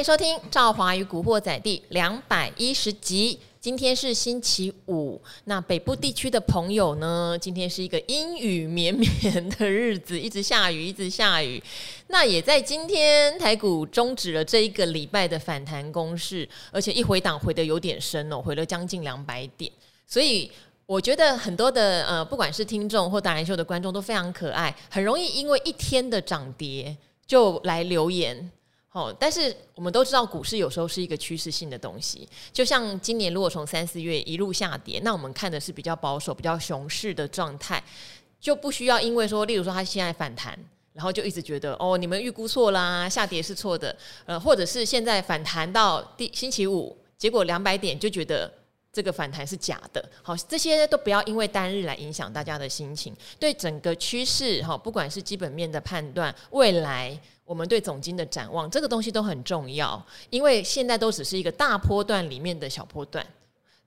迎收听《赵华与古惑仔》第两百一十集。今天是星期五，那北部地区的朋友呢？今天是一个阴雨绵绵的日子，一直下雨，一直下雨。那也在今天，台股终止了这一个礼拜的反弹攻势，而且一回档回得有点深哦，回了将近两百点。所以我觉得很多的呃，不管是听众或达人秀的观众都非常可爱，很容易因为一天的涨跌就来留言。哦，但是我们都知道，股市有时候是一个趋势性的东西。就像今年，如果从三四月一路下跌，那我们看的是比较保守、比较熊市的状态，就不需要因为说，例如说它现在反弹，然后就一直觉得哦，你们预估错啦，下跌是错的，呃，或者是现在反弹到第星期五，结果两百点就觉得这个反弹是假的。好，这些都不要因为单日来影响大家的心情。对整个趋势，哈，不管是基本面的判断，未来。我们对总金的展望，这个东西都很重要，因为现在都只是一个大波段里面的小波段。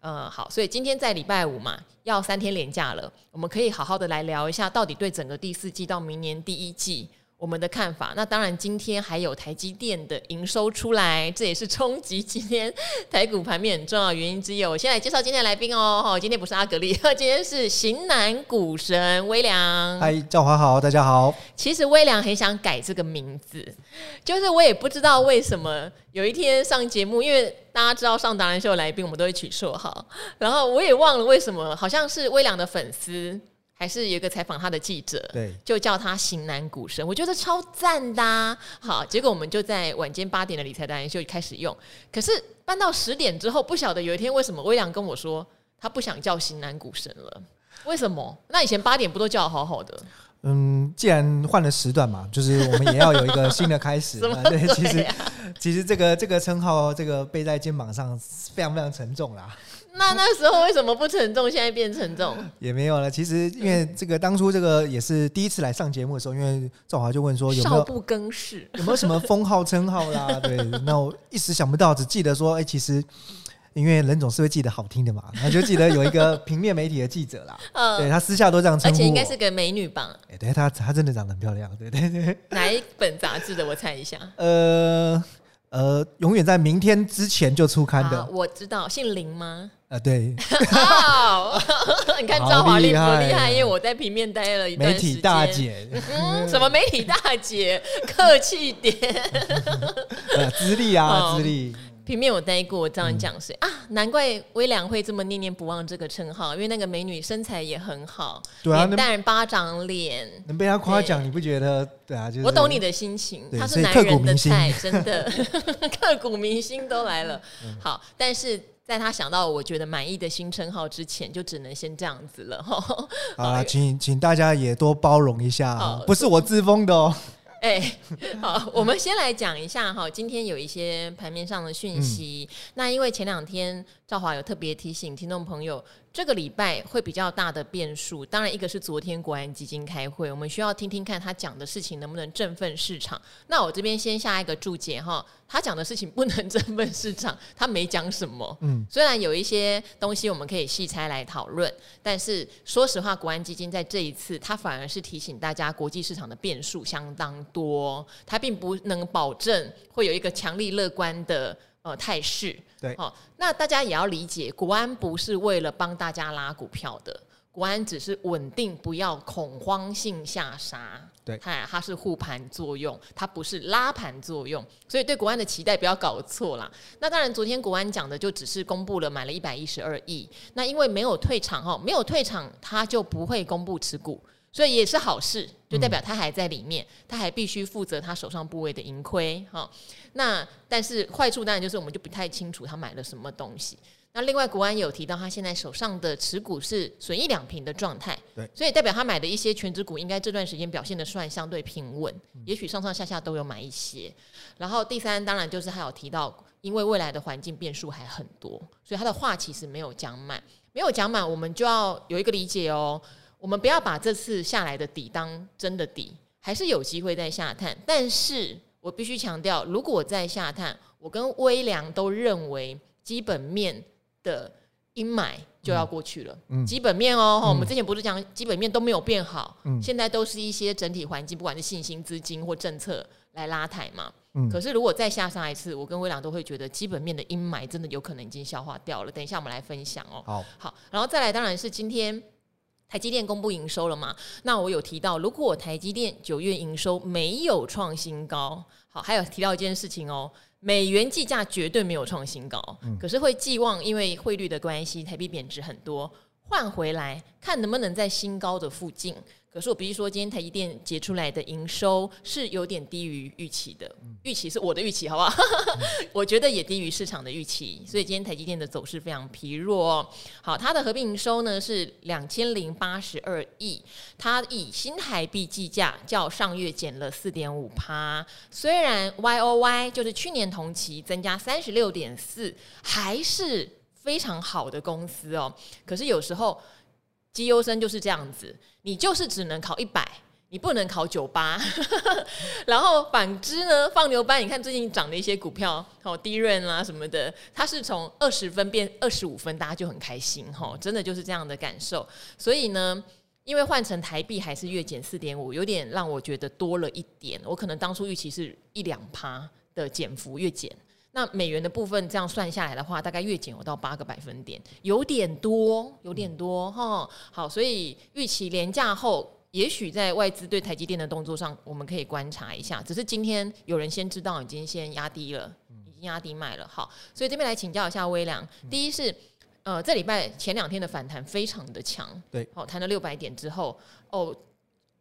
嗯，好，所以今天在礼拜五嘛，要三天连假了，我们可以好好的来聊一下，到底对整个第四季到明年第一季。我们的看法，那当然今天还有台积电的营收出来，这也是冲击今天台股盘面很重要原因之一。我先来介绍今天的来宾哦，今天不是阿格力，今天是型男股神威良。嗨，赵华好，大家好。其实威良很想改这个名字，就是我也不知道为什么。有一天上节目，因为大家知道上达人秀来宾，我们都会取绰号，然后我也忘了为什么，好像是威良的粉丝。还是有一个采访他的记者，对，就叫他型男股神，我觉得超赞的啊。好，结果我们就在晚间八点的理财达人秀开始用，可是搬到十点之后，不晓得有一天为什么微良跟我说他不想叫型男股神了，为什么？那以前八点不都叫好好的？嗯，既然换了时段嘛，就是我们也要有一个新的开始。对，啊、对，其实其实这个这个称号，这个背在肩膀上非常非常沉重啦。那那时候为什么不沉重？现在变沉重？也没有了。其实因为这个当初这个也是第一次来上节目的时候，因为赵华就问说有没有不更事，有没有什么封号称号啦？对，那我一时想不到，只记得说，哎、欸，其实因为人总是会记得好听的嘛，那就记得有一个平面媒体的记者啦。嗯，对他私下都这样称呼，而且应该是个美女吧？哎、欸，对，她她真的长得很漂亮，对对对。哪一本杂志的？我猜一下。呃呃，永远在明天之前就出刊的。啊、我知道，姓林吗？啊，对，你看赵华厉不厉害？因为我在平面待了一段时间。媒体大姐，嗯，什么媒体大姐？客气点，资历啊，资历。平面我待过，我这样讲谁啊，难怪微良会这么念念不忘这个称号，因为那个美女身材也很好，对啊，脸蛋巴掌脸，能被她夸奖，你不觉得？对啊，就是我懂你的心情，她是男人的菜，真的，刻骨铭心都来了。好，但是。在他想到我觉得满意的新称号之前，就只能先这样子了哈。好啊，请请大家也多包容一下，不是我自封的哦。哎，好，我们先来讲一下哈，今天有一些盘面上的讯息。嗯、那因为前两天赵华有特别提醒听众朋友。这个礼拜会比较大的变数，当然一个是昨天国安基金开会，我们需要听听看他讲的事情能不能振奋市场。那我这边先下一个注解哈，他讲的事情不能 振奋市场，他没讲什么。嗯，虽然有一些东西我们可以细拆来讨论，但是说实话，国安基金在这一次他反而是提醒大家，国际市场的变数相当多，他并不能保证会有一个强力乐观的。呃，态势对，好，那大家也要理解，国安不是为了帮大家拉股票的，国安只是稳定，不要恐慌性下杀，对，它它是护盘作用，它不是拉盘作用，所以对国安的期待不要搞错啦。那当然，昨天国安讲的就只是公布了买了一百一十二亿，那因为没有退场哈，没有退场，它就不会公布持股。所以也是好事，就代表他还在里面，他还必须负责他手上部位的盈亏哈。那但是坏处当然就是我们就不太清楚他买了什么东西。那另外国安有提到他现在手上的持股是损益两平的状态，对，所以代表他买的一些全职股应该这段时间表现的算相对平稳，也许上上下下都有买一些。然后第三当然就是他有提到，因为未来的环境变数还很多，所以他的话其实没有讲满，没有讲满，我们就要有一个理解哦。我们不要把这次下来的底当真的底，还是有机会再下探。但是我必须强调，如果再下探，我跟威良都认为基本面的阴霾就要过去了。嗯，基本面哦，嗯，我们之前不是讲基本面都没有变好，嗯，现在都是一些整体环境，不管是信心、资金或政策来拉抬嘛。嗯，可是如果再下杀一次，我跟威良都会觉得基本面的阴霾真的有可能已经消化掉了。等一下我们来分享哦。好，好，然后再来，当然是今天台积电公布营收了嘛。那我有提到，如果台积电九月营收没有创新高，好，还有提到一件事情哦，美元计价绝对没有创新高，嗯，可是会寄望因为汇率的关系，台币贬值很多，换回来看能不能在新高的附近。可是我必须说，今天台积电结出来的营收是有点低于预期的，预期是我的预期，好不好？我觉得也低于市场的预期，所以今天台积电的走势非常疲弱。好，它的合并营收呢是两千零八十二亿，它以新台币计价，较上月减了四点五趴。虽然 Y O Y 就是去年同期增加三十六点四，还是非常好的公司哦。可是有时候。绩优生就是这样子，你就是只能考一百，你不能考九八。然后反之呢，放牛班，你看最近涨的一些股票，哦，低润啊什么的，它是从二十分变二十五分，大家就很开心，哈，真的就是这样的感受。所以呢，因为换成台币还是月减四点五，有点让我觉得多了一点。我可能当初预期是一两趴的减幅，月减。那美元的部分这样算下来的话，大概月减有到八个百分点，有点多，有点多哈。好，所以预期廉价后，也许在外资对台积电的动作上，我们可以观察一下。只是今天有人先知道，已经先压低了，已经压低卖了。好，所以这边来请教一下微良。第一是，呃，这礼拜前两天的反弹非常的强，对，好，弹了六百点之后，哦。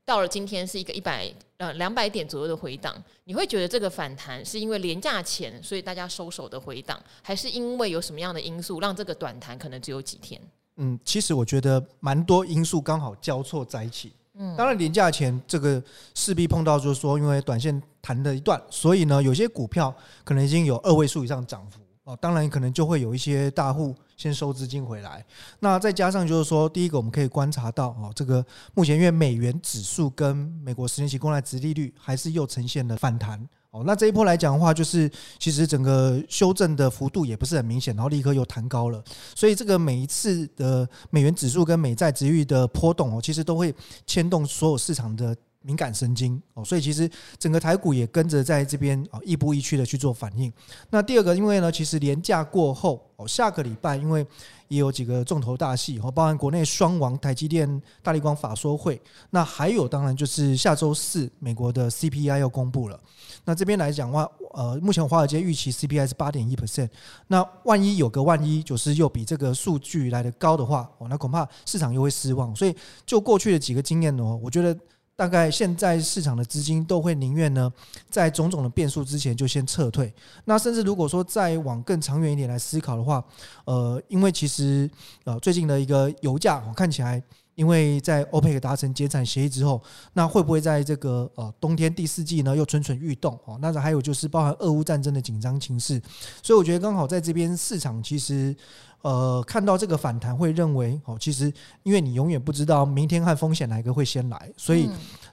到了今天是一个一百呃两百点左右的回档，你会觉得这个反弹是因为廉价钱所以大家收手的回档，还是因为有什么样的因素让这个短弹可能只有几天？嗯，其实我觉得蛮多因素刚好交错在一起。嗯，当然廉价钱这个势必碰到就是说，因为短线弹了一段，所以呢有些股票可能已经有二位数以上涨幅哦，当然可能就会有一些大户。先收资金回来，那再加上就是说，第一个我们可以观察到哦，这个目前因为美元指数跟美国十年期公债殖利率还是又呈现了反弹哦，那这一波来讲的话，就是其实整个修正的幅度也不是很明显，然后立刻又弹高了，所以这个每一次的美元指数跟美债殖利率的波动哦，其实都会牵动所有市场的。敏感神经哦，所以其实整个台股也跟着在这边啊亦步亦趋的去做反应。那第二个，因为呢，其实连假过后哦，下个礼拜因为也有几个重头大戏哦，包含国内双王台积电、大立光法说会，那还有当然就是下周四美国的 CPI 要公布了。那这边来讲的话，呃，目前华尔街预期 CPI 是八点一 percent。那万一有个万一，就是又比这个数据来的高的话哦，那恐怕市场又会失望。所以就过去的几个经验哦，我觉得。大概现在市场的资金都会宁愿呢，在种种的变数之前就先撤退。那甚至如果说再往更长远一点来思考的话，呃，因为其实呃最近的一个油价，我看起来，因为在 OPEC 达成减产协议之后，那会不会在这个呃冬天第四季呢又蠢蠢欲动？哦，那还有就是包含俄乌战争的紧张情势，所以我觉得刚好在这边市场其实。呃，看到这个反弹，会认为哦，其实因为你永远不知道明天和风险哪一个会先来，所以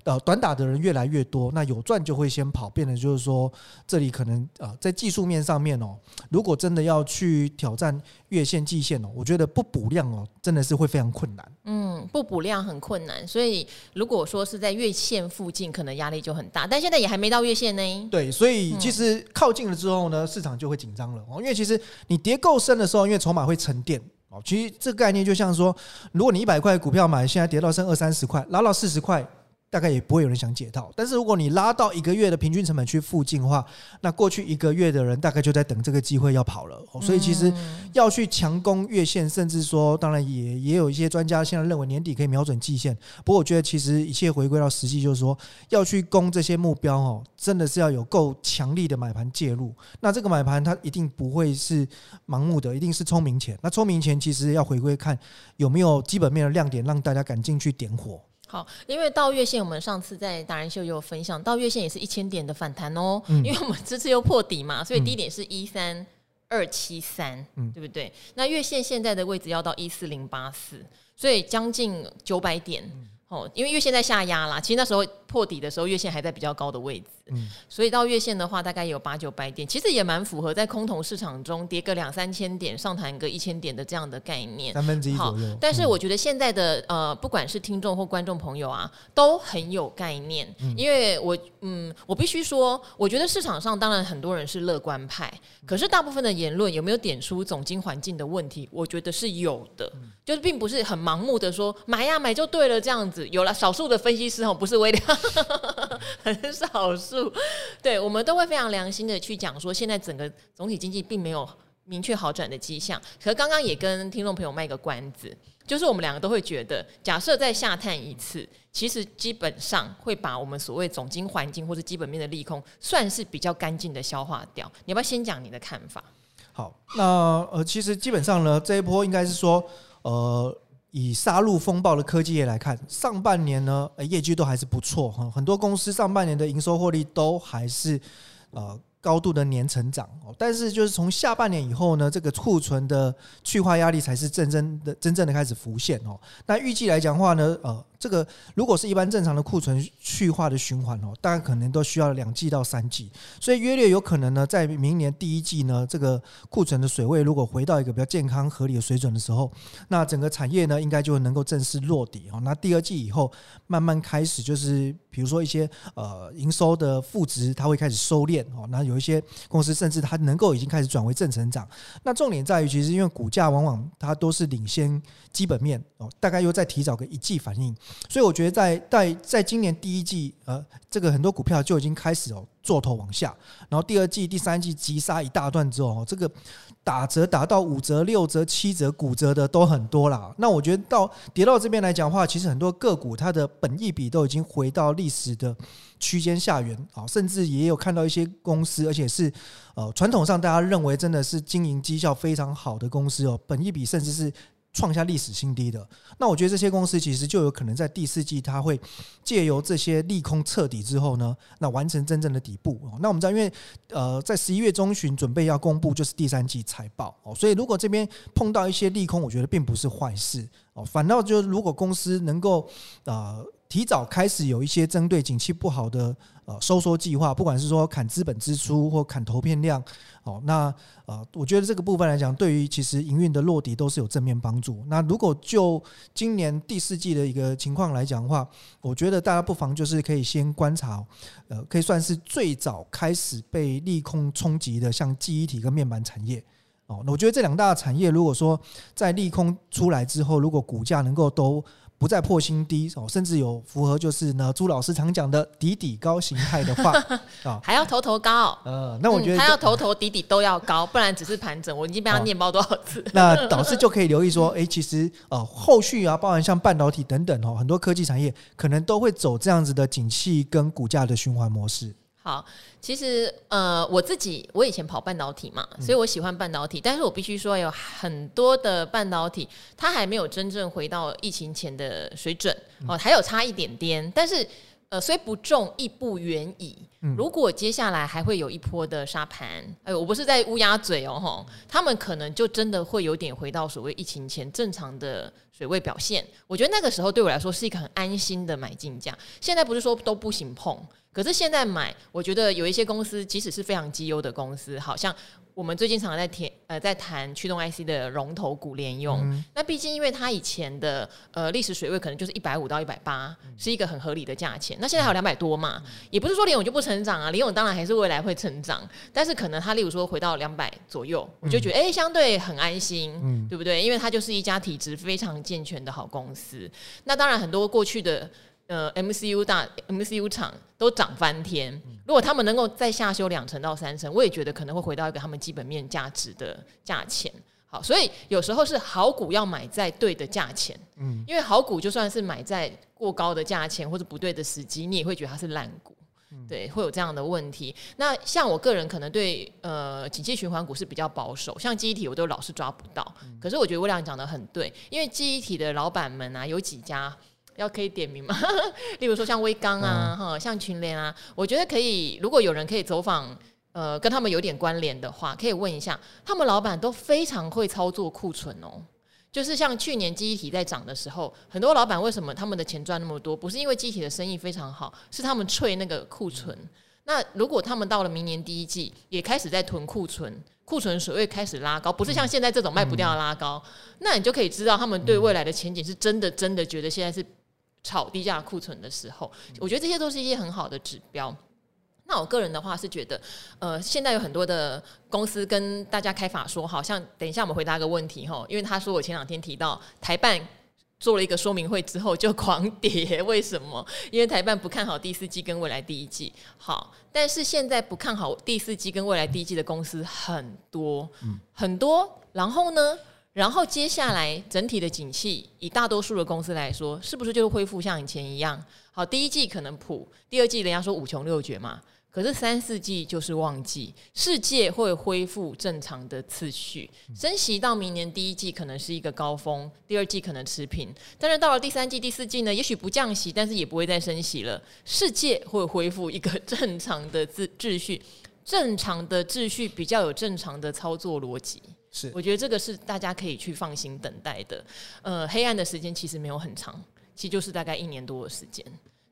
呃，短打的人越来越多，那有赚就会先跑，变得就是说，这里可能呃，在技术面上面哦，如果真的要去挑战月线、季线哦，我觉得不补量哦，真的是会非常困难。嗯，不补量很困难，所以如果说是在月线附近，可能压力就很大，但现在也还没到月线呢。对，所以其实靠近了之后呢，市场就会紧张了哦，因为其实你跌够深的时候，因为筹码会。沉淀哦，其实这个概念就像说，如果你一百块股票买，现在跌到剩二三十块，拉到四十块。大概也不会有人想解套，但是如果你拉到一个月的平均成本去附近的话，那过去一个月的人大概就在等这个机会要跑了。所以其实要去强攻月线，甚至说，当然也也有一些专家现在认为年底可以瞄准季线。不过我觉得其实一切回归到实际，就是说要去攻这些目标哦，真的是要有够强力的买盘介入。那这个买盘它一定不会是盲目的，一定是聪明钱。那聪明钱其实要回归看有没有基本面的亮点，让大家敢进去点火。好，因为到月线，我们上次在达人秀也有分享，到月线也是一千点的反弹哦。嗯、因为我们这次又破底嘛，所以低点是一三二七三，对不对？那月线现在的位置要到一四零八四，所以将近九百点。哦，因为月线在下压啦，其实那时候破底的时候，月线还在比较高的位置，嗯，所以到月线的话，大概有八九百点，其实也蛮符合在空头市场中跌个两三千点，上弹个一千点的这样的概念，三分之一左右。但是我觉得现在的呃，不管是听众或观众朋友啊，都很有概念，嗯、因为我嗯，我必须说，我觉得市场上当然很多人是乐观派，可是大部分的言论有没有点出总经环境的问题？我觉得是有的，嗯、就是并不是很盲目的说买呀买就对了这样子。有了少数的分析师哦，不是微量，很少数，对，我们都会非常良心的去讲说，现在整个总体经济并没有明确好转的迹象。可刚刚也跟听众朋友卖个关子。就是我们两个都会觉得，假设再下探一次，其实基本上会把我们所谓总经环境或者基本面的利空，算是比较干净的消化掉。你要不要先讲你的看法？好，那呃，其实基本上呢，这一波应该是说，呃，以杀戮风暴的科技业来看，上半年呢，呃，业绩都还是不错哈，很多公司上半年的营收获利都还是呃。高度的年成长哦，但是就是从下半年以后呢，这个库存的去化压力才是真正的真正的开始浮现哦。那预计来讲话呢，呃。这个如果是一般正常的库存去化的循环哦，大概可能都需要两季到三季，所以约略有可能呢，在明年第一季呢，这个库存的水位如果回到一个比较健康合理的水准的时候，那整个产业呢，应该就能够正式落底哦。那第二季以后慢慢开始，就是比如说一些呃营收的负值，它会开始收敛哦。那有一些公司甚至它能够已经开始转为正成长。那重点在于，其实因为股价往往它都是领先基本面哦，大概又再提早个一季反应。所以我觉得在在在今年第一季，呃，这个很多股票就已经开始哦做头往下，然后第二季、第三季急杀一大段之后，这个打折打到五折、六折、七折、骨折的都很多啦。那我觉得到跌到这边来讲的话，其实很多个股它的本益比都已经回到历史的区间下缘啊，甚至也有看到一些公司，而且是呃传统上大家认为真的是经营绩效非常好的公司哦，本益比甚至是。创下历史新低的，那我觉得这些公司其实就有可能在第四季，它会借由这些利空彻底之后呢，那完成真正的底部。那我们知道，因为呃，在十一月中旬准备要公布就是第三季财报哦，所以如果这边碰到一些利空，我觉得并不是坏事哦，反倒就是如果公司能够呃。提早开始有一些针对景气不好的呃收缩计划，不管是说砍资本支出或砍投片量，哦，那呃，我觉得这个部分来讲，对于其实营运的落地都是有正面帮助。那如果就今年第四季的一个情况来讲的话，我觉得大家不妨就是可以先观察，呃，可以算是最早开始被利空冲击的，像记忆体跟面板产业，哦，那我觉得这两大产业，如果说在利空出来之后，如果股价能够都不再破新低哦，甚至有符合就是呢朱老师常讲的底底高形态的话啊，还要头头高。呃，那我觉得还要头头底底都要高，不然只是盘整。我已经被他念包多少次。那导师就可以留意说，哎，其实呃后续啊，包含像半导体等等哦，很多科技产业可能都会走这样子的景气跟股价的循环模式。好，其实呃，我自己我以前跑半导体嘛，所以我喜欢半导体。但是我必须说，有很多的半导体它还没有真正回到疫情前的水准哦，还有差一点点。但是呃，虽不重，亦不远矣。如果接下来还会有一波的沙盘，哎，我不是在乌鸦嘴哦，吼，他们可能就真的会有点回到所谓疫情前正常的水位表现。我觉得那个时候对我来说是一个很安心的买进价。现在不是说都不行碰。可是现在买，我觉得有一些公司，即使是非常绩优的公司，好像我们最近常常在谈呃在谈驱动 IC 的龙头股联用。嗯、那毕竟因为它以前的呃历史水位可能就是一百五到一百八，是一个很合理的价钱。那现在还有两百多嘛，也不是说联勇就不成长啊，联勇当然还是未来会成长，但是可能它例如说回到两百左右，我就觉得哎、欸、相对很安心，嗯、对不对？因为它就是一家体质非常健全的好公司。那当然很多过去的。呃，MCU 大 MCU 厂都涨翻天。如果他们能够再下修两成到三成，我也觉得可能会回到一个他们基本面价值的价钱。好，所以有时候是好股要买在对的价钱。嗯，因为好股就算是买在过高的价钱或者不对的时机，你也会觉得它是烂股。对，会有这样的问题。那像我个人可能对呃景气循环股是比较保守，像记忆体我都老是抓不到。可是我觉得威廉讲的很对，因为记忆体的老板们啊，有几家。要可以点名吗？例如说像威刚啊，哈、嗯，像群联啊，我觉得可以。如果有人可以走访，呃，跟他们有点关联的话，可以问一下，他们老板都非常会操作库存哦。就是像去年记忆体在涨的时候，很多老板为什么他们的钱赚那么多？不是因为记忆体的生意非常好，是他们催那个库存。那如果他们到了明年第一季也开始在囤库存，库存水位开始拉高，不是像现在这种卖不掉的拉高，那你就可以知道他们对未来的前景是真的真的觉得现在是炒低价库存的时候。我觉得这些都是一些很好的指标。那我个人的话是觉得，呃，现在有很多的公司跟大家开法说，好像等一下我们回答个问题哈，因为他说我前两天提到台办做了一个说明会之后就狂跌，为什么？因为台办不看好第四季跟未来第一季。好，但是现在不看好第四季跟未来第一季的公司很多，很多。然后呢，然后接下来整体的景气，以大多数的公司来说，是不是就会恢复像以前一样？好，第一季可能普，第二季人家说五穷六绝嘛。可是三四季就是旺季，世界会恢复正常的次序。升息到明年第一季可能是一个高峰，第二季可能持平。但是到了第三季、第四季呢，也许不降息，但是也不会再升息了。世界会恢复一个正常的秩秩序，正常的秩序比较有正常的操作逻辑。是，我觉得这个是大家可以去放心等待的。呃，黑暗的时间其实没有很长，其实就是大概一年多的时间。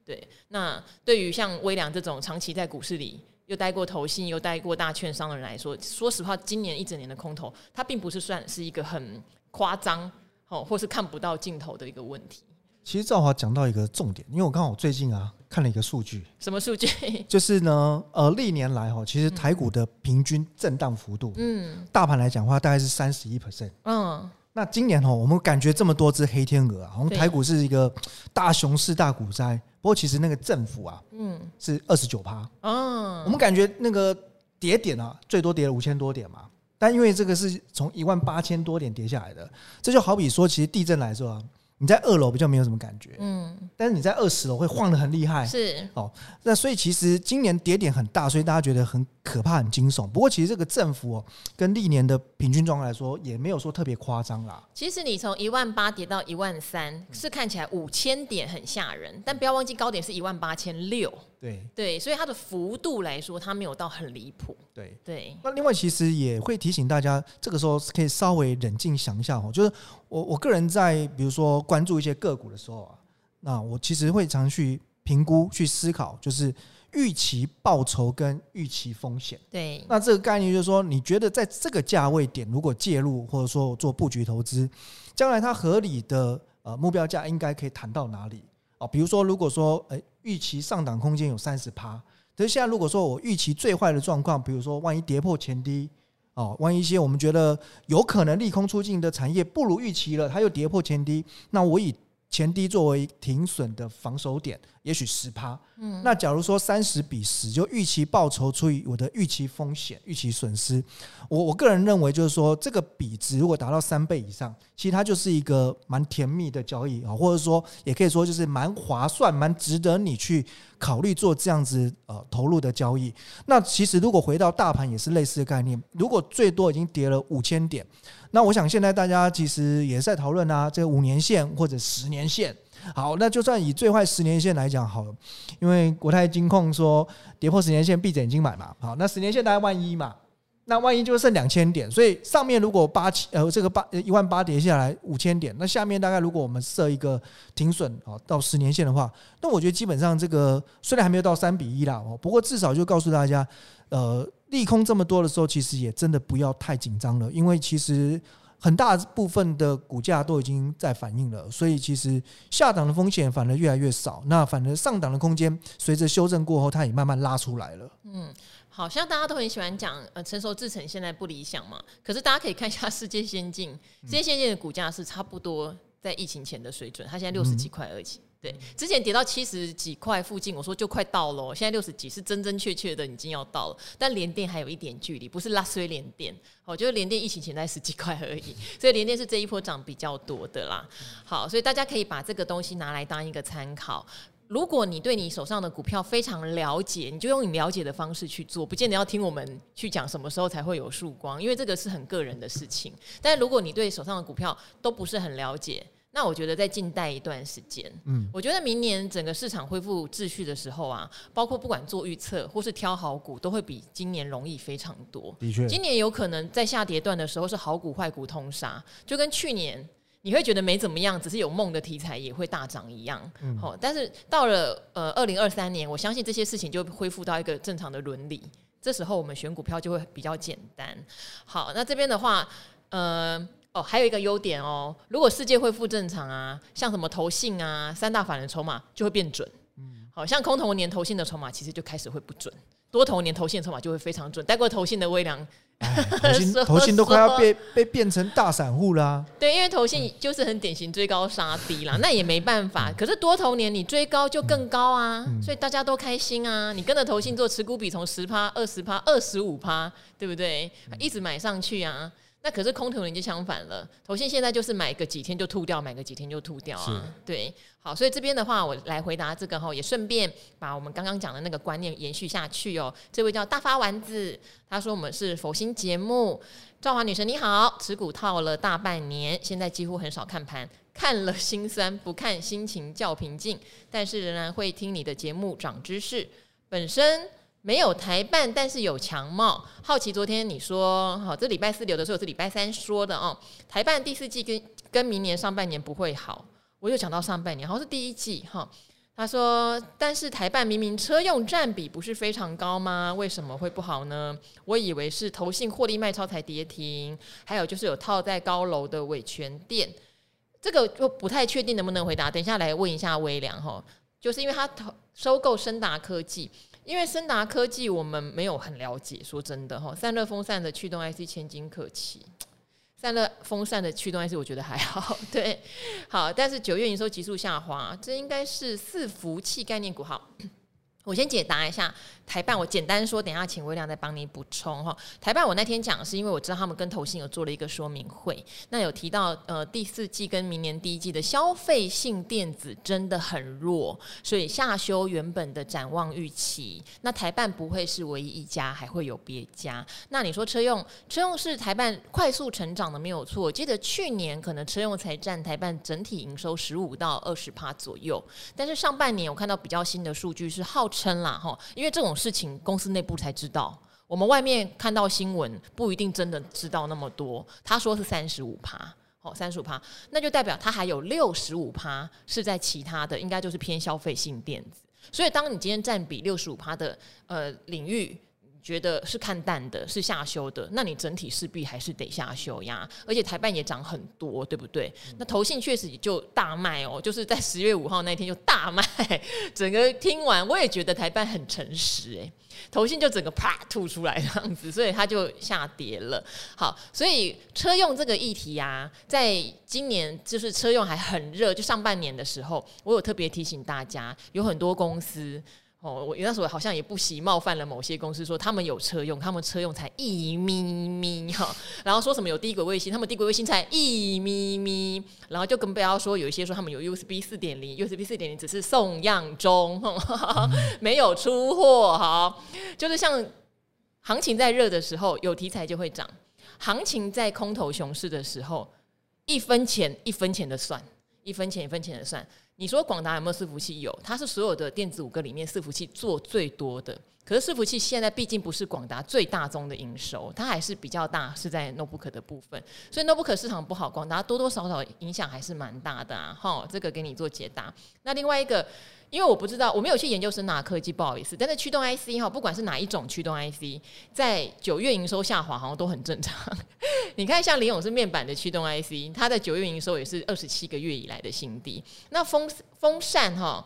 对，那对于像微良这种长期在股市里又待过投信又待过大券商的人来说，说实话，今年一整年的空头，它并不是算是一个很夸张哦，或是看不到尽头的一个问题。其实赵华讲到一个重点，因为我刚好最近啊看了一个数据，什么数据？就是呢，呃，历年来哈，其实台股的平均震荡幅度，嗯，大盘来讲的话，大概是三十一 percent，嗯。那今年哦，我们感觉这么多只黑天鹅啊，我们台股是一个大熊市、大股灾。不过其实那个政府啊，嗯，是二十九趴。嗯，我们感觉那个跌点啊，最多跌了五千多点嘛。但因为这个是从一万八千多点跌下来的，这就好比说，其实地震来说啊。你在二楼比较没有什么感觉，嗯，但是你在二十楼会晃得很厉害，是哦。那所以其实今年跌点很大，所以大家觉得很可怕、很惊悚。不过其实这个政府哦，跟历年的平均状况来说，也没有说特别夸张啦。其实你从一万八跌到一万三，是看起来五千点很吓人，但不要忘记高点是一万八千六。对对，所以它的幅度来说，它没有到很离谱。对对。那另外，其实也会提醒大家，这个时候可以稍微冷静想一下哦。就是我我个人在比如说关注一些个股的时候啊，那我其实会常去评估、去思考，就是预期报酬跟预期风险。对。那这个概念就是说，你觉得在这个价位点，如果介入或者说做布局投资，将来它合理的呃目标价应该可以谈到哪里？哦，比如说，如果说，诶，预期上档空间有三十趴，可是现在如果说我预期最坏的状况，比如说万一跌破前低，哦，万一一些我们觉得有可能利空出尽的产业不如预期了，它又跌破前低，那我以前低作为停损的防守点，也许十趴。嗯，那假如说三十比十，就预期报酬除以我的预期风险、预期损失，我我个人认为就是说，这个比值如果达到三倍以上，其实它就是一个蛮甜蜜的交易啊，或者说也可以说就是蛮划算、蛮值得你去考虑做这样子呃投入的交易。那其实如果回到大盘也是类似的概念，如果最多已经跌了五千点，那我想现在大家其实也在讨论啊，这个五年线或者十年线。好，那就算以最坏十年线来讲好了，因为国泰金控说跌破十年线闭着眼睛买嘛。好，那十年线大概万一嘛，那万一就剩两千点，所以上面如果八千呃这个八一万八跌下来五千点，那下面大概如果我们设一个停损啊到十年线的话，那我觉得基本上这个虽然还没有到三比一啦哦，不过至少就告诉大家，呃利空这么多的时候，其实也真的不要太紧张了，因为其实。很大部分的股价都已经在反映了，所以其实下档的风险反而越来越少，那反而上档的空间随着修正过后，它也慢慢拉出来了。嗯，好像大家都很喜欢讲，呃，成熟制程现在不理想嘛，可是大家可以看一下世界先进，世界先进的股价是差不多在疫情前的水准，它现在六十几块而已。对，之前跌到七十几块附近，我说就快到了，现在六十几是真真切切的已经要到了，但联电还有一点距离，不是拉衰联电，哦，就是联电疫情前在十几块而已，所以联电是这一波涨比较多的啦。好，所以大家可以把这个东西拿来当一个参考。如果你对你手上的股票非常了解，你就用你了解的方式去做，不见得要听我们去讲什么时候才会有曙光，因为这个是很个人的事情。但如果你对手上的股票都不是很了解，那我觉得再静待一段时间。嗯，我觉得明年整个市场恢复秩序的时候啊，包括不管做预测或是挑好股，都会比今年容易非常多。的确，今年有可能在下跌段的时候是好股坏股通杀，就跟去年你会觉得没怎么样，只是有梦的题材也会大涨一样。好、嗯，但是到了呃二零二三年，我相信这些事情就恢复到一个正常的伦理，这时候我们选股票就会比较简单。好，那这边的话，呃，哦，还有一个优点哦，如果世界恢复正常啊，像什么投信啊、三大法人筹码就会变准。嗯，好像空头年投信的筹码其实就开始会不准，多头年投信的筹码就会非常准。带过投信的微良。投信投信都快要被被变成大散户啦、啊。对，因为投信就是很典型追高杀低啦，那也没办法。可是多头年你追高就更高啊，所以大家都开心啊。你跟着投信做持股比从十趴、二十趴、二十五趴，对不对？一直买上去啊。那可是空头人就相反了，投信现在就是买个几天就吐掉，买个几天就吐掉啊。对，好，所以这边的话，我来回答这个哈，也顺便把我们刚刚讲的那个观念延续下去哦。这位叫大发丸子，他说我们是佛心节目，赵华女神你好，持股套了大半年，现在几乎很少看盘，看了心酸，不看心情较平静，但是仍然会听你的节目长知识，本身。没有台办，但是有强茂。好奇昨天你说，好，这礼拜四留的时候是礼拜三说的哦。台办第四季跟跟明年上半年不会好，我又讲到上半年，好像是第一季哈。他说，但是台办明明车用占比不是非常高吗？为什么会不好呢？我以为是投信获利卖超才跌停，还有就是有套在高楼的伟权店，这个就不太确定能不能回答。等一下来问一下微良哈，就是因为他投收购升达科技。因为森达科技我们没有很了解，说真的哈，散热风扇的驱动 IC 千金可期，散热风扇的驱动 IC 我觉得还好，对，好，但是九月营收急速下滑，这应该是伺服器概念股好。我先解答一下台办，我简单说，等一下请微良再帮你补充哈。台办我那天讲是因为我知道他们跟投信有做了一个说明会，那有提到呃第四季跟明年第一季的消费性电子真的很弱，所以下修原本的展望预期。那台办不会是唯一一家，还会有别家。那你说车用，车用是台办快速成长的没有错。我记得去年可能车用才占台办整体营收十五到二十趴左右，但是上半年我看到比较新的数据是号称啦哈，因为这种事情公司内部才知道，我们外面看到新闻不一定真的知道那么多。他说是三十五趴，哦，三十五趴，那就代表他还有六十五趴是在其他的，应该就是偏消费性电子。所以当你今天占比六十五趴的呃领域。觉得是看淡的，是下修的，那你整体势必还是得下修呀。而且台办也涨很多，对不对？那投信确实也就大卖哦，就是在十月五号那天就大卖。整个听完，我也觉得台办很诚实哎，投信就整个啪吐出来这样子，所以它就下跌了。好，所以车用这个议题呀，在今年就是车用还很热，就上半年的时候，我有特别提醒大家，有很多公司。哦，我那时候好像也不惜冒犯了某些公司，说他们有车用，他们车用才一咪咪哈，然后说什么有低轨卫星，他们低轨卫星才一咪咪，然后就更不要说有一些说他们有 USB 四点零，USB 四点零只是送样中，没有出货哈，就是像行情在热的时候有题材就会涨，行情在空头熊市的时候，一分钱一分钱的算，一分钱一分钱的算。你说广达有没有伺服器？有，它是所有的电子五个里面伺服器做最多的。可是伺服器现在毕竟不是广达最大宗的营收，它还是比较大，是在 notebook 的部分。所以 notebook 市场不好，广达多多少少影响还是蛮大的啊。哈，这个给你做解答。那另外一个。因为我不知道，我没有去研究升达科技，不好意思。但是驱动 IC 哈，不管是哪一种驱动 IC，在九月营收下滑，好像都很正常。你看，像联咏是面板的驱动 IC，它在九月营收也是二十七个月以来的新低。那风风扇哈，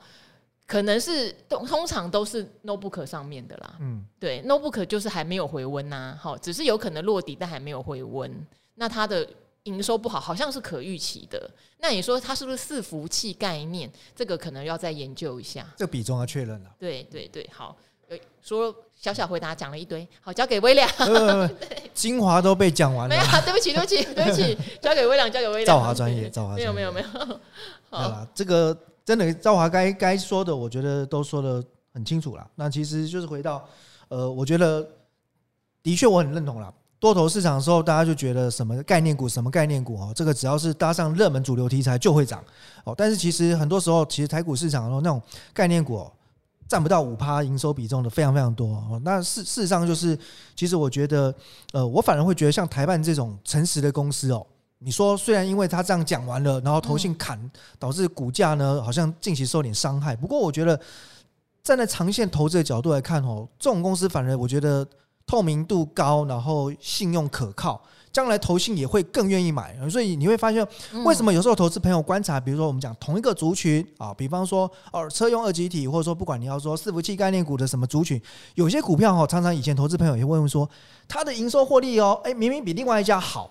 可能是通通常都是 notebook 上面的啦。嗯，对，notebook 就是还没有回温呐，好，只是有可能落底，但还没有回温。那它的。营收不好，好像是可预期的。那你说它是不是伺服器概念？这个可能要再研究一下。这个比重要确认了。对对对，好，有说小小回答讲了一堆，好，交给微良。精华都被讲完了。没有，对不起，对不起，对不起，交给微良，交给微良。造华专业，造华没有没有没有。好了，这个真的赵华该该说的，我觉得都说得很清楚了。那其实就是回到，呃，我觉得的确我很认同了。多头市场的时候，大家就觉得什么概念股，什么概念股哦，这个只要是搭上热门主流题材就会涨哦。但是其实很多时候，其实台股市场的那种概念股占不到五趴营收比重的非常非常多。那事事实上就是，其实我觉得，呃，我反而会觉得像台半这种诚实的公司哦，你说虽然因为他这样讲完了，然后投信砍，导致股价呢好像近期受点伤害。不过我觉得站在长线投资的角度来看哦，这种公司反而我觉得透明度高，然后信用可靠。将来投信也会更愿意买，所以你会发现，为什么有时候投资朋友观察，比如说我们讲同一个族群啊，比方说哦车用二极体，或者说不管你要说伺服器概念股的什么族群，有些股票哈，常常以前投资朋友也会问说，它的营收获利哦，哎，明明比另外一家好。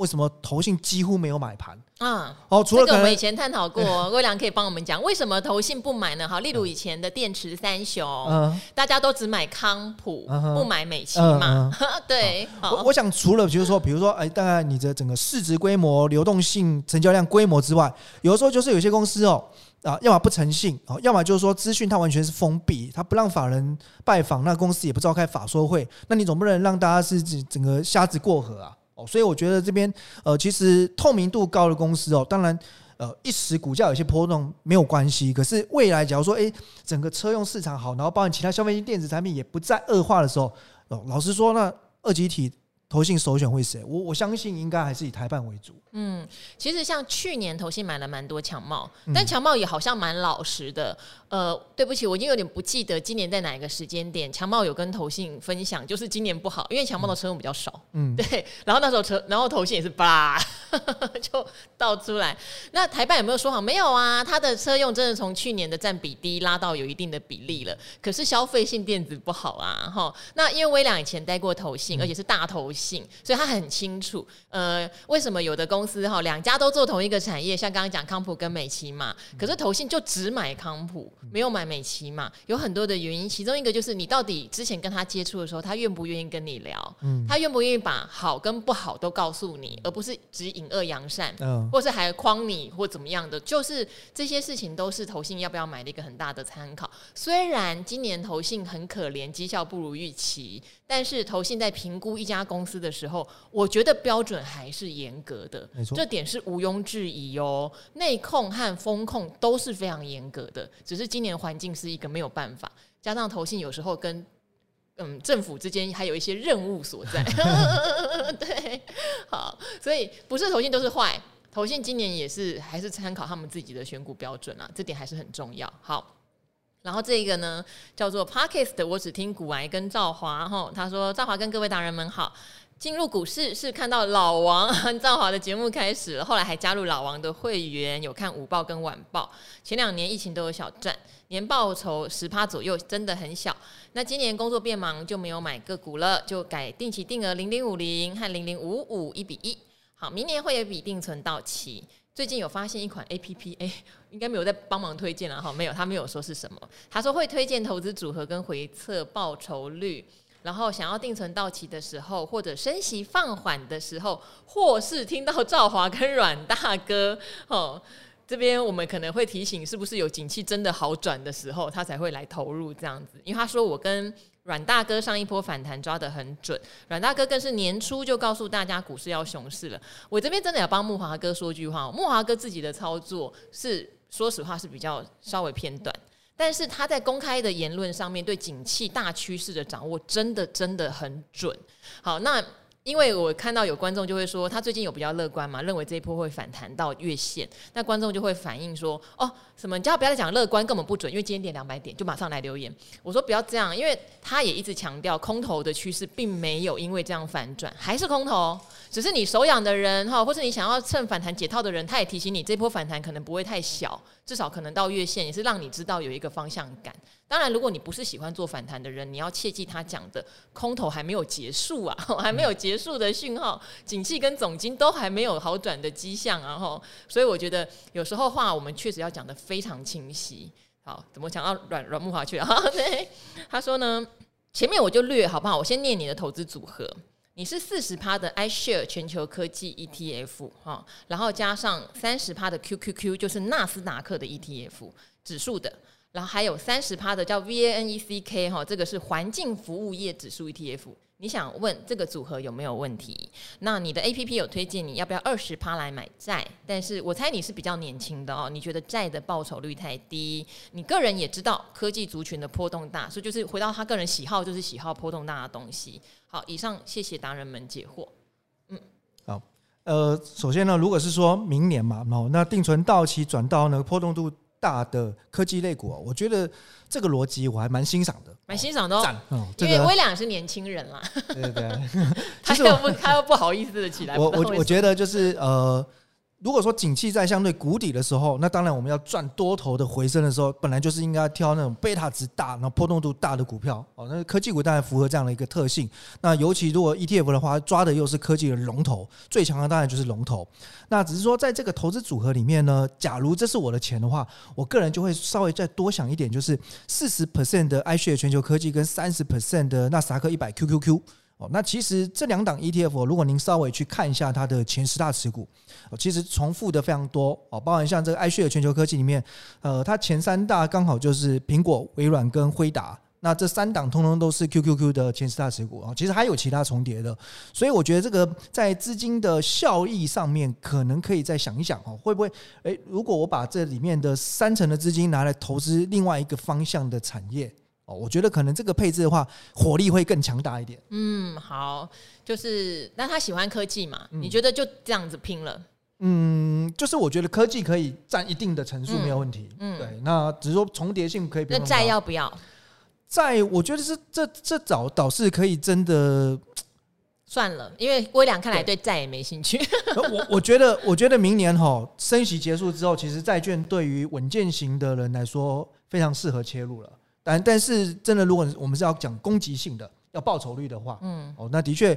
为什么投信几乎没有买盘啊？哦，除了这个我们以前探讨过，魏良可以帮我们讲为什么投信不买呢？好，例如以前的电池三雄，嗯、大家都只买康普，嗯、不买美琪嘛？嗯、对，我我想除了就是说，比如说，哎，大概你的整个市值规模、流动性、成交量规模之外，有的时候就是有些公司哦，啊，要么不诚信，哦，要么就是说资讯它完全是封闭，它不让法人拜访，那公司也不召开法说会，那你总不能让大家是整个瞎子过河啊？所以我觉得这边呃，其实透明度高的公司哦，当然呃，一时股价有些波动没有关系。可是未来假如说，诶，整个车用市场好，然后包含其他消费性电子产品也不再恶化的时候，哦，老实说，那二级体。投信首选会谁？我我相信应该还是以台半为主。嗯，其实像去年投信买了蛮多强茂，但强茂也好像蛮老实的。呃，对不起，我已经有点不记得今年在哪一个时间点，强茂有跟投信分享，就是今年不好，因为强茂的车用比较少。嗯，对。然后那时候车，然后投信也是吧，就倒出来。那台半有没有说好？没有啊，它的车用真的从去年的占比低拉到有一定的比例了。可是消费性电子不好啊，哈。那因为微良以前待过投信，而且是大投信。性，所以他很清楚，呃，为什么有的公司哈两家都做同一个产业，像刚刚讲康普跟美琪嘛，可是投信就只买康普，没有买美琪嘛，有很多的原因，其中一个就是你到底之前跟他接触的时候，他愿不愿意跟你聊，嗯，他愿不愿意把好跟不好都告诉你，而不是只隐恶扬善，嗯，或是还诓你或怎么样的，就是这些事情都是投信要不要买的一个很大的参考。虽然今年投信很可怜，绩效不如预期，但是投信在评估一家公司。的时候，我觉得标准还是严格的，没错，这点是毋庸置疑哦。内控和风控都是非常严格的，只是今年环境是一个没有办法，加上投信有时候跟嗯政府之间还有一些任务所在，对，好，所以不是投信都是坏，投信今年也是还是参考他们自己的选股标准啊，这点还是很重要。好。然后这个呢，叫做 parkest 我只听古癌跟赵华哈。他说：“赵华跟各位达人们好，进入股市是看到老王和 赵华的节目开始了，后来还加入老王的会员，有看午报跟晚报。前两年疫情都有小赚，年报酬十趴左右，真的很小。那今年工作变忙，就没有买个股了，就改定期定额零零五零和零零五五一比一。好，明年会有笔定存到期。”最近有发现一款 A P P，哎，应该没有在帮忙推荐了哈，没有，他没有说是什么。他说会推荐投资组合跟回测报酬率，然后想要定存到期的时候，或者升息放缓的时候，或是听到赵华跟阮大哥 哦，这边我们可能会提醒，是不是有景气真的好转的时候，他才会来投入这样子。因为他说我跟阮大哥上一波反弹抓得很准，阮大哥更是年初就告诉大家股市要熊市了。我这边真的要帮木华哥说句话，木华哥自己的操作是说实话是比较稍微偏短，但是他在公开的言论上面对景气大趋势的掌握真的真的很准。好，那。因为我看到有观众就会说，他最近有比较乐观嘛，认为这一波会反弹到月线。那观众就会反映说，哦，什么？你叫不要再讲乐观，根本不准，因为今天跌两百点，就马上来留言。我说不要这样，因为他也一直强调空头的趋势并没有因为这样反转，还是空头。只是你手痒的人哈，或是你想要趁反弹解套的人，他也提醒你，这波反弹可能不会太小，至少可能到月线，也是让你知道有一个方向感。当然，如果你不是喜欢做反弹的人，你要切记他讲的空头还没有结束啊，还没有结束的讯号，景气跟总经都还没有好转的迹象啊，哈，所以我觉得有时候话我们确实要讲的非常清晰。好，怎么讲到阮阮木华去了？对，他说呢，前面我就略好不好？我先念你的投资组合。你是四十趴的 iShare 全球科技 ETF 哈，然后加上三十趴的 QQQ，就是纳斯达克的 ETF 指数的，然后还有三十趴的叫 VANECK 哈，这个是环境服务业指数 ETF。你想问这个组合有没有问题？那你的 APP 有推荐你要不要二十趴来买债？但是我猜你是比较年轻的哦，你觉得债的报酬率太低。你个人也知道科技族群的波动大，所以就是回到他个人喜好，就是喜好波动大的东西。好，以上谢谢达人们解惑。嗯，好。呃，首先呢，如果是说明年嘛，哦，那定存到期转到呢波动度大的科技类股，我觉得这个逻辑我还蛮欣赏的，蛮欣赏的哦。哦因为威廉是年轻人啦，对对对，他又不他又不好意思的起来。我我我觉得就是呃。如果说景气在相对谷底的时候，那当然我们要赚多头的回升的时候，本来就是应该挑那种贝塔值大、然后波动度大的股票哦。那科技股当然符合这样的一个特性。那尤其如果 ETF 的话，抓的又是科技的龙头，最强的当然就是龙头。那只是说在这个投资组合里面呢，假如这是我的钱的话，我个人就会稍微再多想一点，就是四十 percent 的 i s h a r e 全球科技跟三十 percent 的纳斯达克一百 QQQ。哦，那其实这两档 ETF，如果您稍微去看一下它的前十大持股，其实重复的非常多哦，包含像这个爱旭的全球科技里面，呃，它前三大刚好就是苹果、微软跟辉达，那这三档通通都是 QQQ 的前十大持股啊，其实还有其他重叠的，所以我觉得这个在资金的效益上面，可能可以再想一想哦，会不会诶，如果我把这里面的三成的资金拿来投资另外一个方向的产业？我觉得可能这个配置的话，火力会更强大一点。嗯，好，就是那他喜欢科技嘛？嗯、你觉得就这样子拼了？嗯，就是我觉得科技可以占一定的成数，没有问题。嗯，对，那只是说重叠性可以。那债要不要？债，我觉得是这这早倒是可以真的算了，因为威廉看来对债也没兴趣。我我觉得，我觉得明年哈升息结束之后，其实债券对于稳健型的人来说非常适合切入了。但但是真的，如果我们是要讲攻击性的，要报酬率的话，嗯，哦，那的确，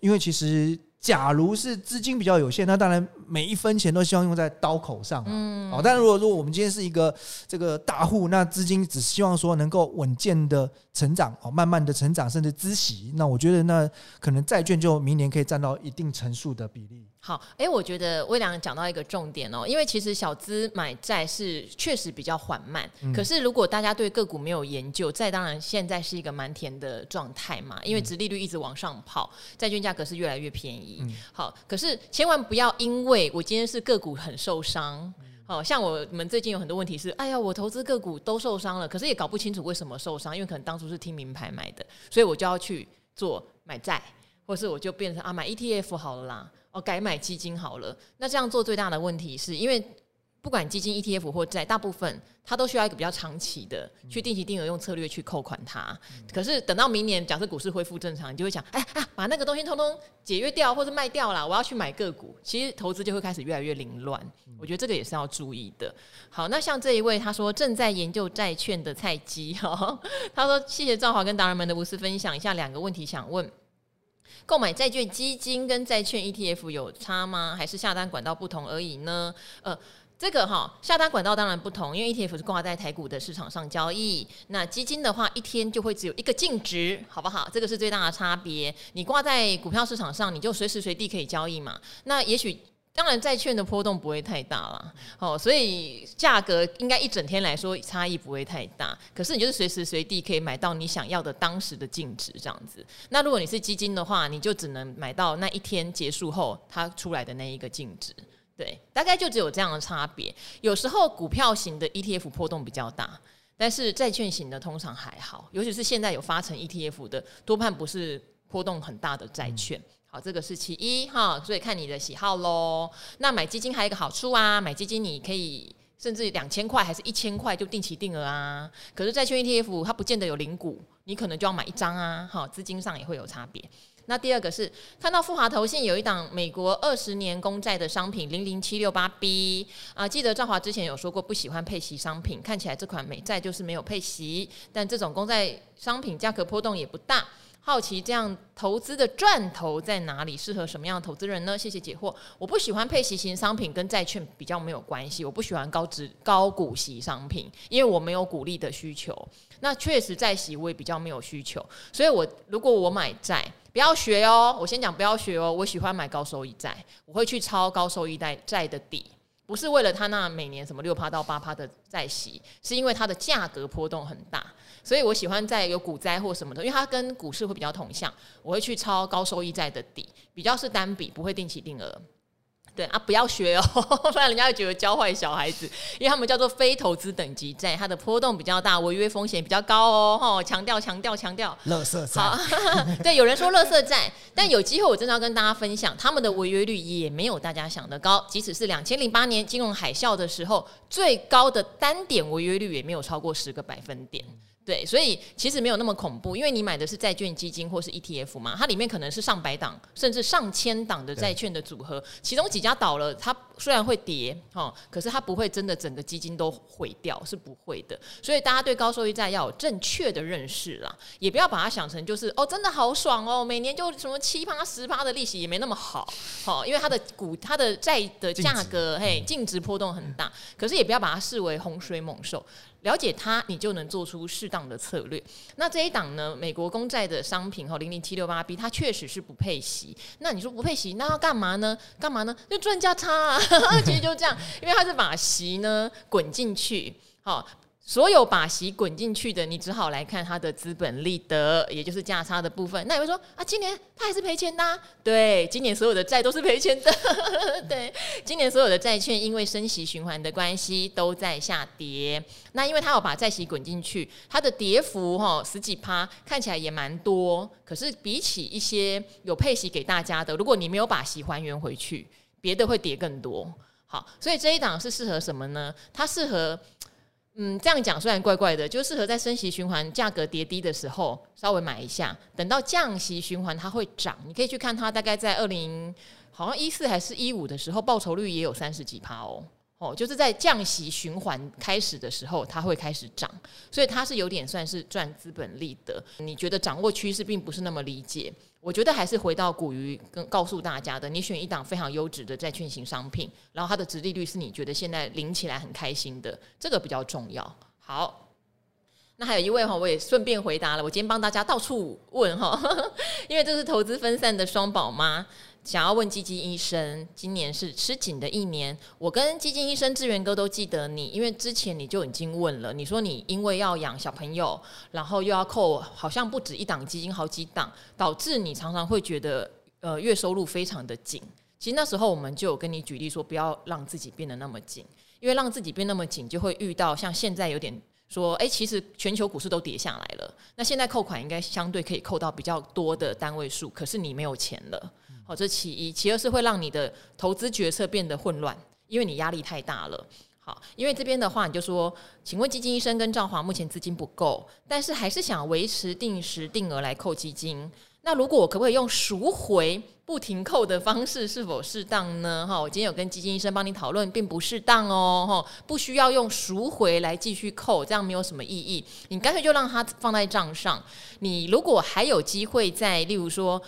因为其实假如是资金比较有限，那当然每一分钱都希望用在刀口上，嗯，哦，但如果说我们今天是一个这个大户，那资金只希望说能够稳健的成长，哦，慢慢的成长，甚至孳息，那我觉得那可能债券就明年可以占到一定成数的比例。好，哎、欸，我觉得微良讲到一个重点哦，因为其实小资买债是确实比较缓慢，嗯、可是如果大家对个股没有研究，债当然现在是一个蛮甜的状态嘛，因为殖利率一直往上跑，债券价格是越来越便宜。嗯、好，可是千万不要因为我今天是个股很受伤，好像我们最近有很多问题是，哎呀，我投资个股都受伤了，可是也搞不清楚为什么受伤，因为可能当初是听名牌买的，所以我就要去做买债，或是我就变成啊买 ETF 好了啦。哦，改买基金好了。那这样做最大的问题是因为不管基金、ETF 或债，大部分它都需要一个比较长期的去定期定额用策略去扣款它。可是等到明年，假设股市恢复正常，你就会想，哎啊，把那个东西通通解约掉或者卖掉了，我要去买个股。其实投资就会开始越来越凌乱。我觉得这个也是要注意的。好，那像这一位他说正在研究债券的菜鸡哈，他说谢谢赵华跟达人们的无私分享，一下两个问题想问。购买债券基金跟债券 ETF 有差吗？还是下单管道不同而已呢？呃，这个哈，下单管道当然不同，因为 ETF 是挂在台股的市场上交易，那基金的话一天就会只有一个净值，好不好？这个是最大的差别。你挂在股票市场上，你就随时随地可以交易嘛。那也许。当然，债券的波动不会太大啦，哦，所以价格应该一整天来说差异不会太大。可是你就是随时随地可以买到你想要的当时的净值这样子。那如果你是基金的话，你就只能买到那一天结束后它出来的那一个净值。对，大概就只有这样的差别。有时候股票型的 ETF 波动比较大，但是债券型的通常还好，尤其是现在有发成 ETF 的，多半不是波动很大的债券。好，这个是其一哈，所以看你的喜好喽。那买基金还有一个好处啊，买基金你可以甚至两千块还是一千块就定期定额啊。可是债券 ETF 它不见得有零股，你可能就要买一张啊。好，资金上也会有差别。那第二个是看到富华投信有一档美国二十年公债的商品零零七六八 B 啊，记得赵华之前有说过不喜欢配息商品，看起来这款美债就是没有配息，但这种公债商品价格波动也不大。好奇这样投资的赚头在哪里？适合什么样的投资人呢？谢谢解惑。我不喜欢配息型商品，跟债券比较没有关系。我不喜欢高值高股息商品，因为我没有股利的需求。那确实债息我也比较没有需求，所以我如果我买债，不要学哦。我先讲不要学哦。我喜欢买高收益债，我会去抄高收益债债的底，不是为了他那每年什么六趴到八趴的债息，是因为它的价格波动很大。所以我喜欢在有股灾或什么的，因为它跟股市会比较同向，我会去抄高收益债的底，比较是单笔，不会定期定额。对啊，不要学哦，不然人家会觉得教坏小孩子。因为他们叫做非投资等级债，它的波动比较大，违约风险比较高哦。哈，强调强调强调，垃圾债。好，对，有人说垃圾债，但有机会我真的要跟大家分享，他们的违约率也没有大家想的高。即使是两千零八年金融海啸的时候，最高的单点违约率也没有超过十个百分点。对，所以其实没有那么恐怖，因为你买的是债券基金或是 ETF 嘛，它里面可能是上百档甚至上千档的债券的组合，其中几家倒了，它虽然会跌，哈，可是它不会真的整个基金都毁掉，是不会的。所以大家对高收益债要有正确的认识啦，也不要把它想成就是哦，真的好爽哦，每年就什么七趴十趴的利息也没那么好，好，因为它的股它的债的价格嘿净值波动很大，可是也不要把它视为洪水猛兽。了解它，你就能做出适当的策略。那这一档呢，美国公债的商品哈，零零七六八 B，它确实是不配息。那你说不配息，那要干嘛呢？干嘛呢？就赚价差啊！其实就这样，因为它是把息呢滚进去，好。所有把息滚进去的，你只好来看它的资本利得，也就是价差的部分。那有人说啊，今年它还是赔钱的？对，今年所有的债都是赔钱的。对，今年所有的债券因为升息循环的关系都在下跌。那因为它有把债息滚进去，它的跌幅哈十几趴，看起来也蛮多。可是比起一些有配息给大家的，如果你没有把息还原回去，别的会跌更多。好，所以这一档是适合什么呢？它适合。嗯，这样讲虽然怪怪的，就适合在升息循环价格跌低的时候稍微买一下，等到降息循环它会涨，你可以去看它大概在二零好像一四还是一五的时候，报酬率也有三十几趴哦。哦，就是在降息循环开始的时候，它会开始涨，所以它是有点算是赚资本利得。你觉得掌握趋势并不是那么理解，我觉得还是回到古鱼跟告诉大家的，你选一档非常优质的债券型商品，然后它的值利率是你觉得现在领起来很开心的，这个比较重要。好，那还有一位哈，我也顺便回答了，我今天帮大家到处问哈，因为这是投资分散的双宝妈。想要问基金医生，今年是吃紧的一年。我跟基金医生志源哥都记得你，因为之前你就已经问了，你说你因为要养小朋友，然后又要扣，好像不止一档基金，好几档，导致你常常会觉得呃月收入非常的紧。其实那时候我们就有跟你举例说，不要让自己变得那么紧，因为让自己变那么紧，就会遇到像现在有点。说，哎，其实全球股市都跌下来了，那现在扣款应该相对可以扣到比较多的单位数，可是你没有钱了，好，这其一，其二是会让你的投资决策变得混乱，因为你压力太大了。好，因为这边的话，你就说，请问基金医生跟赵华目前资金不够，但是还是想维持定时定额来扣基金。那如果我可不可以用赎回不停扣的方式，是否适当呢？哈，我今天有跟基金医生帮你讨论，并不适当哦。哈，不需要用赎回来继续扣，这样没有什么意义。你干脆就让它放在账上。你如果还有机会在，例如说，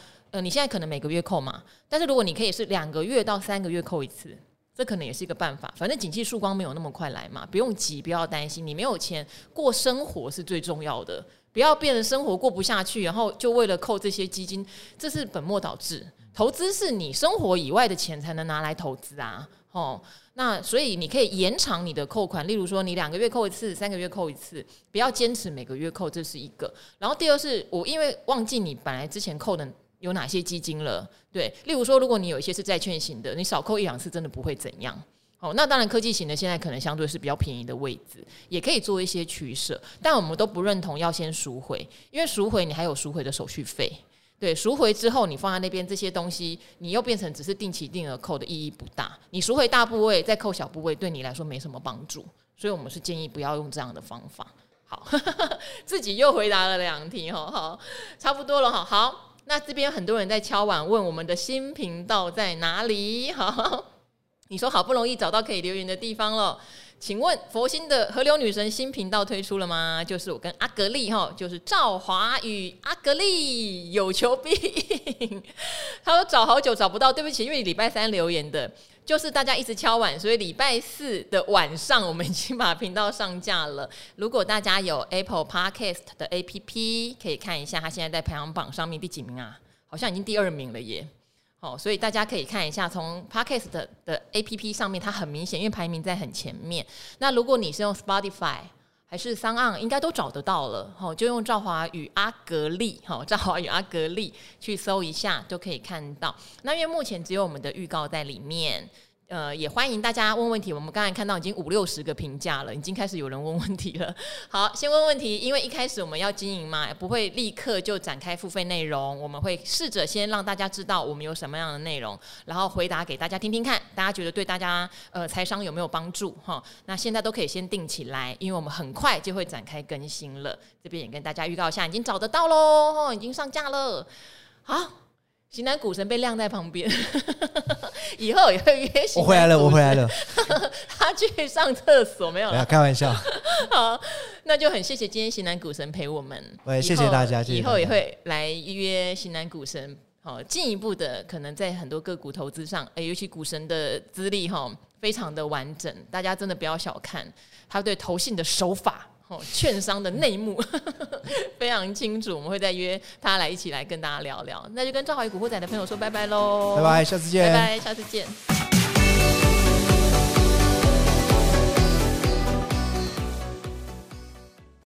你现在可能每个月扣嘛，但是如果你可以是两个月到三个月扣一次，这可能也是一个办法。反正景气曙光没有那么快来嘛，不用急，不要担心。你没有钱过生活是最重要的。不要变得生活过不下去，然后就为了扣这些基金，这是本末倒置。投资是你生活以外的钱才能拿来投资啊，哦，那所以你可以延长你的扣款，例如说你两个月扣一次，三个月扣一次，不要坚持每个月扣，这是一个。然后第二是我因为忘记你本来之前扣的有哪些基金了，对，例如说如果你有一些是债券型的，你少扣一两次真的不会怎样。哦，那当然，科技型的现在可能相对是比较便宜的位置，也可以做一些取舍。但我们都不认同要先赎回，因为赎回你还有赎回的手续费。对，赎回之后你放在那边这些东西，你又变成只是定期定额扣的意义不大。你赎回大部位再扣小部位，对你来说没什么帮助。所以我们是建议不要用这样的方法。好，自己又回答了两题哈，好，差不多了哈。好，那这边很多人在敲碗问我们的新频道在哪里？好。你说好不容易找到可以留言的地方了，请问佛心的河流女神新频道推出了吗？就是我跟阿格丽哈，就是赵华与阿格丽有求必应。他说找好久找不到，对不起，因为礼拜三留言的，就是大家一直敲碗，所以礼拜四的晚上我们已经把频道上架了。如果大家有 Apple Podcast 的 APP，可以看一下，它现在在排行榜上面第几名啊？好像已经第二名了耶。哦，所以大家可以看一下，从 Podcast 的 APP 上面，它很明显，因为排名在很前面。那如果你是用 Spotify，还是桑岸，应该都找得到了。好，就用赵华与阿格丽，好，赵华与阿格丽去搜一下，就可以看到。那因为目前只有我们的预告在里面。呃，也欢迎大家问问题。我们刚才看到已经五六十个评价了，已经开始有人问问题了。好，先问问题，因为一开始我们要经营嘛，不会立刻就展开付费内容。我们会试着先让大家知道我们有什么样的内容，然后回答给大家听听看，大家觉得对大家呃财商有没有帮助？哈，那现在都可以先定起来，因为我们很快就会展开更新了。这边也跟大家预告一下，已经找得到喽，已经上架了。好。型男股神被晾在旁边，以后也会约。我回来了，我回来了。他去上厕所没有了？开玩笑。好，那就很谢谢今天型男股神陪我们。喂，谢谢大家。以后也会来约型男股神，好，进一步的可能在很多个股投资上，哎尤其股神的资历哈，非常的完整，大家真的不要小看他对投信的手法。哦，券商的内幕非常清楚，我们会再约他来一起来跟大家聊聊。那就跟赵华与古惑仔的朋友说拜拜喽，拜拜，下次见，拜拜，下次见。